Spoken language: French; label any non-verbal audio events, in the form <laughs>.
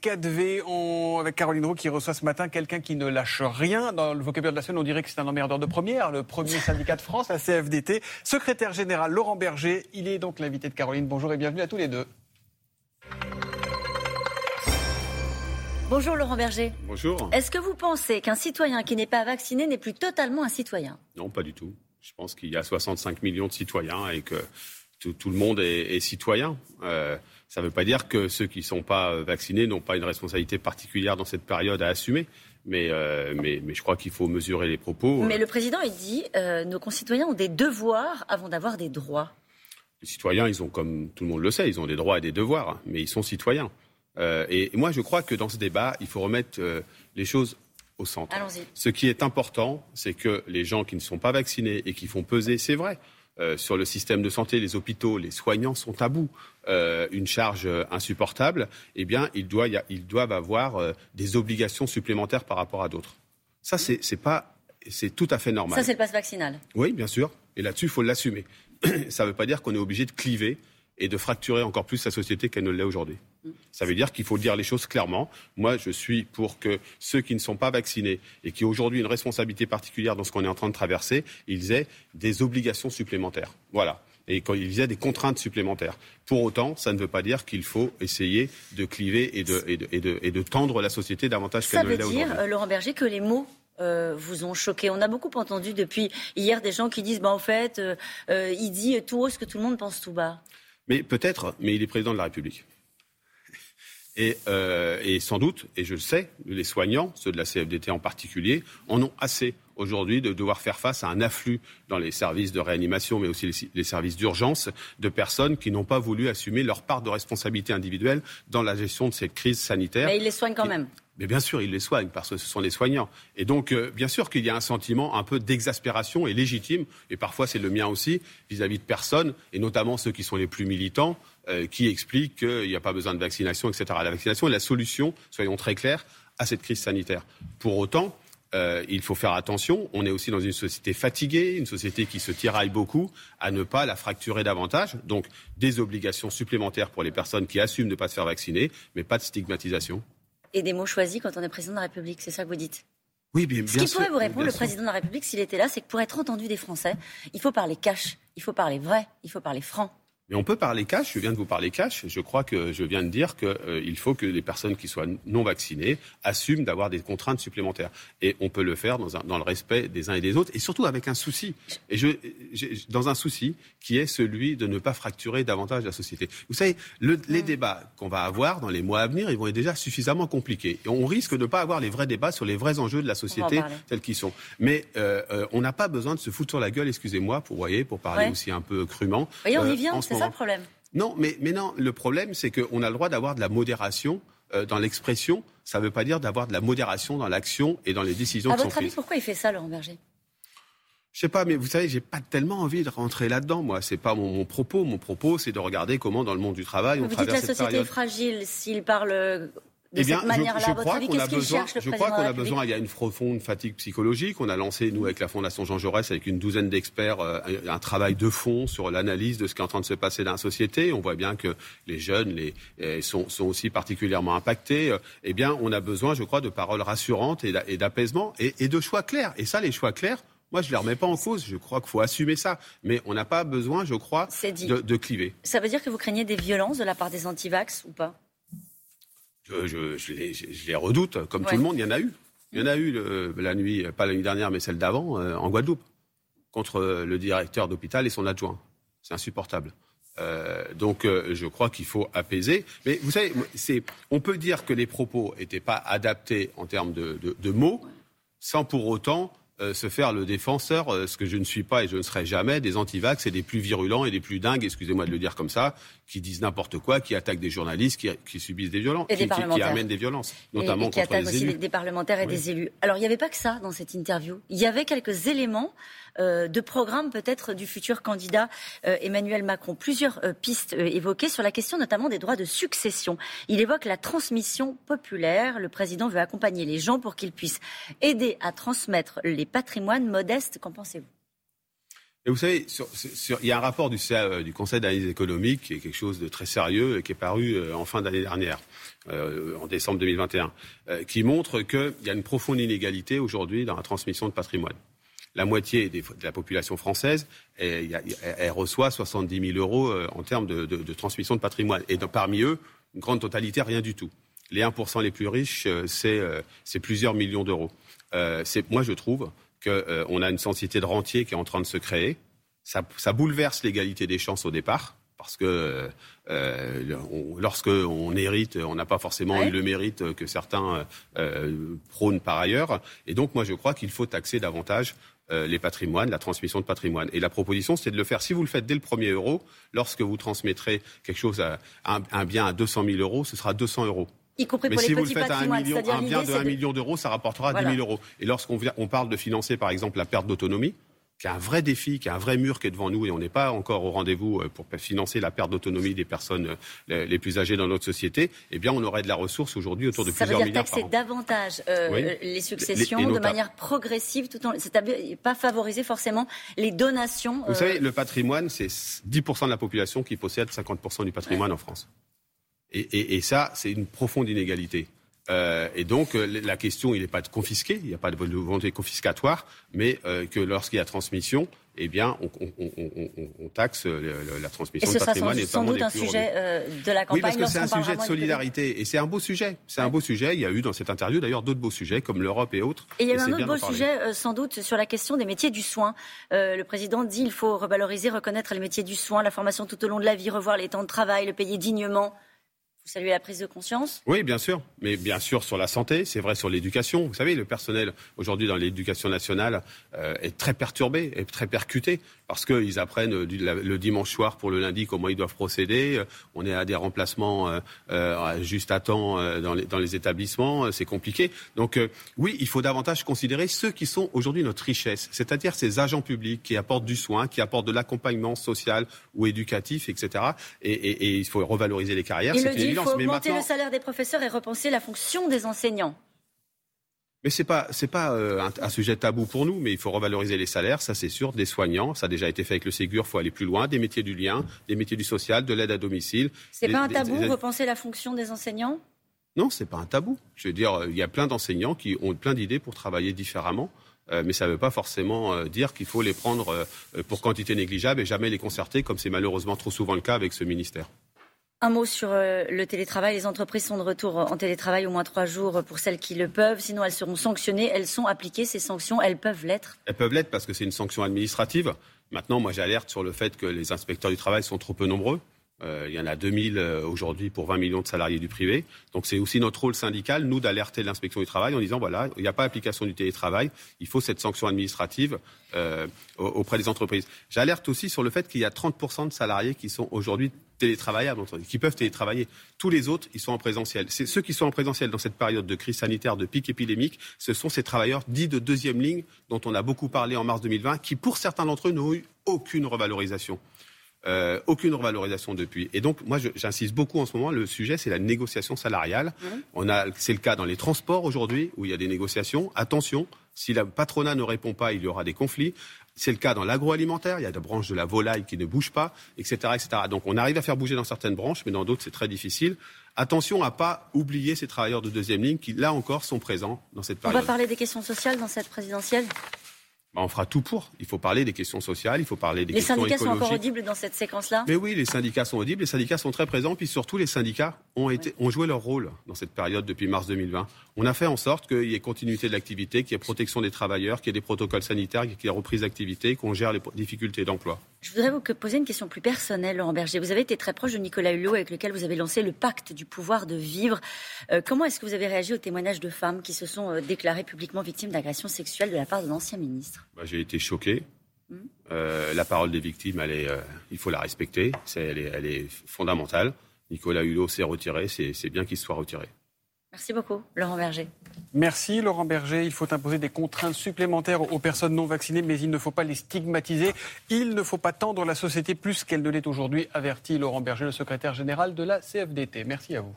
4V, on... avec Caroline Roux qui reçoit ce matin quelqu'un qui ne lâche rien. Dans le vocabulaire de la semaine, on dirait que c'est un emmerdeur de première, le premier <laughs> syndicat de France, la CFDT. Secrétaire général Laurent Berger, il est donc l'invité de Caroline. Bonjour et bienvenue à tous les deux. Bonjour Laurent Berger. Bonjour. Est-ce que vous pensez qu'un citoyen qui n'est pas vacciné n'est plus totalement un citoyen? Non, pas du tout. Je pense qu'il y a 65 millions de citoyens et que tout, le monde est, citoyen. Euh, ça ne veut pas dire que ceux qui ne sont pas vaccinés n'ont pas une responsabilité particulière dans cette période à assumer. Mais, euh, mais, mais, je crois qu'il faut mesurer les propos. Mais le président, il dit euh, nos concitoyens ont des devoirs avant d'avoir des droits. Les citoyens, ils ont, comme tout le monde le sait, ils ont des droits et des devoirs, mais ils sont citoyens. Euh, et, moi, je crois que dans ce débat, il faut remettre euh, les choses au centre. Ce qui est important, c'est que les gens qui ne sont pas vaccinés et qui font peser, c'est vrai, euh, sur le système de santé, les hôpitaux, les soignants sont à bout, une charge insupportable, eh bien, ils doivent, ils doivent avoir des obligations supplémentaires par rapport à d'autres. Ça, c'est pas, c'est tout à fait normal. Ça, c'est le passe vaccinal. Oui, bien sûr. Et là-dessus, il faut l'assumer. <clears throat> Ça ne veut pas dire qu'on est obligé de cliver et de fracturer encore plus sa société qu'elle ne l'est aujourd'hui. Ça veut dire qu'il faut dire les choses clairement. Moi, je suis pour que ceux qui ne sont pas vaccinés et qui ont aujourd'hui une responsabilité particulière dans ce qu'on est en train de traverser, ils aient des obligations supplémentaires. Voilà et qu'ils aient des contraintes supplémentaires. Pour autant, ça ne veut pas dire qu'il faut essayer de cliver et de, et de, tendre la société davantage qu'elle ne l'est aujourd'hui. Ça veut dire, Laurent Berger, que les mots euh, vous ont choqué On a beaucoup entendu depuis hier des gens qui disent, bah, en fait, euh, euh, il dit tout haut ce que tout le monde pense tout bas. Mais peut-être, mais il est président de la République. Euh, et, sans doute, et je le sais, les soignants, ceux de la CFDT en particulier, en ont assez aujourd'hui de devoir faire face à un afflux dans les services de réanimation, mais aussi les, services d'urgence, de personnes qui n'ont pas voulu assumer leur part de responsabilité individuelle dans la gestion de cette crise sanitaire. Mais ils les soignent quand même. Mais bien sûr, ils les soignent parce que ce sont les soignants. Et donc, euh, bien sûr qu'il y a un sentiment un peu d'exaspération et légitime, et parfois c'est le mien aussi, vis-à-vis de personnes, et notamment ceux qui sont les plus militants, euh, qui expliquent qu'il n'y a pas besoin de vaccination, etc. La vaccination est la solution, soyons très clairs, à cette crise sanitaire. Pour autant, euh, il faut faire attention. On est aussi dans une société fatiguée, une société qui se tiraille beaucoup, à ne pas la fracturer davantage. Donc, des obligations supplémentaires pour les personnes qui assument de ne pas se faire vacciner, mais pas de stigmatisation et des mots choisis quand on est président de la République. C'est ça que vous dites? Oui, bien, Ce qui pourrait vous répondre, le président de la République, s'il était là, c'est que pour être entendu des Français, il faut parler cash, il faut parler vrai, il faut parler franc. Mais on peut parler cash, je viens de vous parler cash, je crois que je viens de dire qu'il euh, faut que les personnes qui soient non vaccinées assument d'avoir des contraintes supplémentaires. Et on peut le faire dans, un, dans, le respect des uns et des autres, et surtout avec un souci. Et je, dans un souci qui est celui de ne pas fracturer davantage la société. Vous savez, le, les débats qu'on va avoir dans les mois à venir, ils vont être déjà suffisamment compliqués. Et on risque de ne pas avoir les vrais débats sur les vrais enjeux de la société tels qu'ils sont. Mais euh, euh, on n'a pas besoin de se foutre sur la gueule, excusez-moi, pour, voyez, pour parler aussi un peu crûment. Voyez, on y vient, c'est ça le problème. Non, mais, mais non, le problème, c'est qu'on a le droit d'avoir de la modération euh, dans l'expression. Ça ne veut pas dire d'avoir de la modération dans l'action et dans les décisions à qui votre avis, pourquoi il fait ça, Laurent Berger? Je sais pas, mais vous savez, j'ai pas tellement envie de rentrer là-dedans. Moi, c'est pas mon, propos. Mon propos, c'est de regarder comment, dans le monde du travail, on vous traverse dites la société est fragile. S'il parle de eh bien, cette manière-là, je, crois qu'on a besoin. Je crois qu'on a besoin. Il y a une profonde fatigue psychologique. On a lancé nous avec la Fondation Jean Jaurès, avec une douzaine d'experts, euh, un travail de fond sur l'analyse de ce qui est en train de se passer dans la société. On voit bien que les jeunes les, euh, sont, sont aussi particulièrement impactés. Eh bien, on a besoin, je crois, de paroles rassurantes et d'apaisement et, et de choix clairs. Et ça, les choix clairs, moi, je ne les remets pas en cause. Je crois qu'il faut assumer ça. Mais on n'a pas besoin, je crois, de, de, cliver. Ça veut dire que vous craignez des violences de la part des antivax ou pas? Je, les, redoute, comme tout le monde, il y en a eu. Il y en a eu la nuit, pas la nuit dernière, mais celle d'avant, euh, en Guadeloupe, contre le directeur d'hôpital et son adjoint. C'est insupportable. Euh, donc euh, je crois qu'il faut apaiser. Mais vous savez, on peut dire que les propos n'étaient pas adaptés en termes de mots, sans pour autant euh, se faire le défenseur, euh, ce que je ne suis pas et je ne serai jamais, des antivax et des plus virulents et des plus dingues, excusez-moi de le dire comme ça, qui disent n'importe quoi, qui attaquent des journalistes, qui, subissent des violences, qui, qui, amènent des violences, notamment et, qui attaquent aussi des parlementaires et des élus. Alors il n'y avait pas que ça dans cette interview. Il y avait quelques éléments euh, de programme peut-être du futur candidat Emmanuel Macron. Plusieurs pistes évoquées sur la question notamment des droits de succession. Il évoque la transmission populaire. Le président veut accompagner les gens pour qu'ils puissent aider à transmettre les patrimoines modestes. Qu'en pensez-vous? Et vous savez, il y a un rapport du, du Conseil d'analyse économique qui est quelque chose de très sérieux et qui est paru en fin d'année dernière, en décembre 2021, qui montre qu'il y a une profonde inégalité aujourd'hui dans la transmission de patrimoine la moitié de la population française, elle, reçoit 70 000 euros euh, en termes de, transmission de patrimoine. Et parmi eux, une grande totalité, rien du tout. Les 1% les plus riches, euh, euh, c'est plusieurs millions d'euros. moi, je trouve qu'on a une société de rentier qui est en train de se créer. Ça, ça bouleverse l'égalité des chances au départ parce que euh, lorsque on hérite, on n'a pas forcément eu le mérite que certains prônent par ailleurs. Et donc, moi, je crois qu'il faut taxer davantage euh, les patrimoines, la transmission de patrimoine. Et la proposition, c'est de le faire. Si vous le faites dès le premier euro, lorsque vous transmettrez quelque chose, à, un, bien à 200 000 euros, ce sera 200 euros. Y compris Mais pour si vous le faites à un, million, un bien de 1 million d'euros, ça rapportera 10 000 euros. Et lorsqu'on on parle de financer, par exemple, la perte d'autonomie, qui a un vrai défi, qui a un vrai mur qui est devant nous et on n'est pas encore au rendez-vous euh, pour financer la perte d'autonomie des personnes euh, les plus âgées dans notre société, eh bien on aurait de la ressource aujourd'hui autour de plusieurs milliards Ça veut dire taxer davantage euh, les successions de manière progressive, tout en c'est-à-dire pas favoriser forcément les donations. Vous savez, le patrimoine, c'est 10% de la population qui possède 50% du patrimoine en France. Et, et ça, c'est une profonde inégalité. Euh, et donc, euh, la question, il n'est pas de confisquer, il n'y a pas de volonté confiscatoire, mais euh, que lorsqu'il y a transmission, eh bien, on, taxe la transmission et ce sera sans doute un sujet de la campagne. Oui, parce que c'est un sujet de solidarité et c'est un beau sujet. C'est un beau sujet. Il y a eu dans cette interview d'ailleurs d'autres beaux sujets comme l'Europe et autres. Et il y a eu un autre beau sujet sans doute sur la question des métiers du soin. le président dit qu'il faut revaloriser, reconnaître les métiers du soin, la formation tout au long de la vie, revoir les temps de travail, le payer dignement. Vous saluez la prise de conscience Oui, bien sûr. Mais bien sûr sur la santé, c'est vrai sur l'éducation. Vous savez, le personnel aujourd'hui dans l'éducation nationale euh, est très perturbé, est très percuté parce qu'ils apprennent le dimanche soir pour le lundi comment ils doivent procéder. On est à des remplacements euh, euh, juste à temps dans les, dans, les, établissements. C'est compliqué. Donc oui, il faut davantage considérer ceux qui sont aujourd'hui notre richesse, c'est-à-dire ces agents publics qui apportent du soin, qui apportent de l'accompagnement social ou éducatif, etc. Et, et, et il faut revaloriser les carrières. Faut augmenter le salaire des professeurs et repenser la fonction des enseignants. Mais ce n'est pas, pas euh, un, sujet tabou pour nous, mais il faut revaloriser les salaires, ça c'est sûr, des soignants, ça a déjà été fait avec le Ségur, il faut aller plus loin, des métiers du lien, des métiers du social, de l'aide à domicile. C'est pas un tabou, repenser la fonction des enseignants? Non, c'est pas un tabou. Je veux dire, il y a plein d'enseignants qui ont plein d'idées pour travailler différemment. Euh, mais ça ne veut pas forcément euh, dire qu'il faut les prendre pour quantité négligeable et jamais les concerter, comme c'est malheureusement trop souvent le cas avec ce ministère. Un mot sur euh, le télétravail. Les entreprises sont de retour en télétravail au moins trois jours pour celles qui le peuvent. Sinon, elles seront sanctionnées. Elles sont appliquées, ces sanctions. Elles peuvent l'être. Elles peuvent l'être parce que c'est une sanction administrative. Maintenant, moi, j'alerte sur le fait que les inspecteurs du travail sont trop peu nombreux. Euh, il y en a 2000 euh, aujourd'hui pour 20 millions de salariés du privé. Donc c'est aussi notre rôle syndical, nous, d'alerter l'inspection du travail en disant, voilà, il n'y a pas application du télétravail, il faut cette sanction administrative euh, auprès des entreprises. J'alerte aussi sur le fait qu'il y a 30% de salariés qui sont aujourd'hui télétravaillables, qui peuvent télétravailler. Tous les autres, ils sont en présentiel. C'est ceux qui sont en présentiel dans cette période de crise sanitaire, de pic épidémique, ce sont ces travailleurs dits de deuxième ligne dont on a beaucoup parlé en mars 2020, qui pour certains d'entre eux n'ont eu aucune revalorisation. Euh, aucune revalorisation depuis. Et donc, moi, j'insiste beaucoup en ce moment. Le sujet, c'est la négociation salariale. Mmh. On a, c'est le cas dans les transports aujourd'hui où il y a des négociations. Attention, si la patronat ne répond pas, il y aura des conflits. C'est le cas dans l'agroalimentaire. Il y a des branches de la volaille qui ne bougent pas, etc., etc. Donc, on arrive à faire bouger dans certaines branches, mais dans d'autres, c'est très difficile. Attention à pas oublier ces travailleurs de deuxième ligne qui, là encore, sont présents dans cette période. On va parler des questions sociales dans cette présidentielle bah, on fera tout pour. Il faut parler des questions sociales, il faut parler des questions écologiques. Les syndicats sont encore audibles dans cette séquence-là? Mais oui, les syndicats sont audibles, les syndicats sont très présents, puis surtout les syndicats ont, été, ont joué leur rôle dans cette période depuis mars 2020. On a fait en sorte qu'il y ait continuité de l'activité, qu'il y ait protection des travailleurs, qu'il y ait des protocoles sanitaires, qu'il y ait reprise d'activité, qu'on gère les difficultés d'emploi. Je voudrais vous poser une question plus personnelle, Laurent Berger. Vous avez été très proche de Nicolas Hulot, avec lequel vous avez lancé le pacte du pouvoir de vivre. Euh, comment est-ce que vous avez réagi aux témoignages de femmes qui se sont euh, déclarées publiquement victimes d'agressions sexuelles de la part de l'ancien ministre? Bah, J'ai été choqué. Hmm? Euh, la parole des victimes, elle est, il faut la respecter. elle, est, elle est fondamentale. Nicolas Hulot s'est retiré. C'est bien qu'il soit retiré. Merci beaucoup, Laurent Berger. Merci, Laurent Berger. Il faut imposer des contraintes supplémentaires aux personnes non vaccinées, mais il ne faut pas les stigmatiser. Il ne faut pas tendre la société plus qu'elle ne l'est aujourd'hui, avertit Laurent Berger, le secrétaire général de la CFDT. Merci à vous.